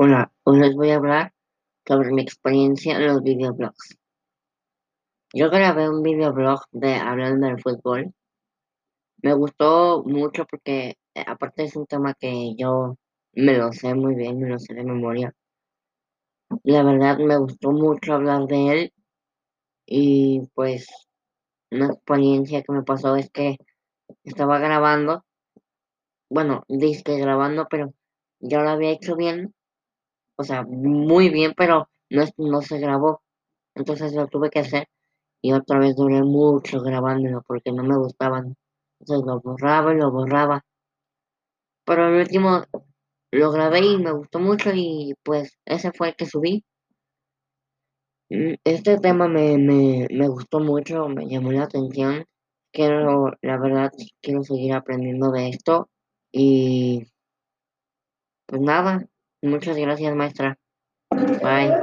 Hola, hoy les voy a hablar sobre mi experiencia en los videoblogs. Yo grabé un videoblog de hablando del fútbol. Me gustó mucho porque eh, aparte es un tema que yo me lo sé muy bien, me lo sé de memoria. La verdad me gustó mucho hablar de él y pues una experiencia que me pasó es que estaba grabando, bueno, disque grabando, pero yo lo había hecho bien o sea, muy bien, pero no, no se grabó. Entonces lo tuve que hacer y otra vez duré mucho grabándolo porque no me gustaban. Entonces lo borraba y lo borraba. Pero el último lo grabé y me gustó mucho y pues ese fue el que subí. Mm, este tema me, me, me gustó mucho, me llamó la atención. Quiero, la verdad, quiero seguir aprendiendo de esto y pues nada, muchas gracias maestra. Bye.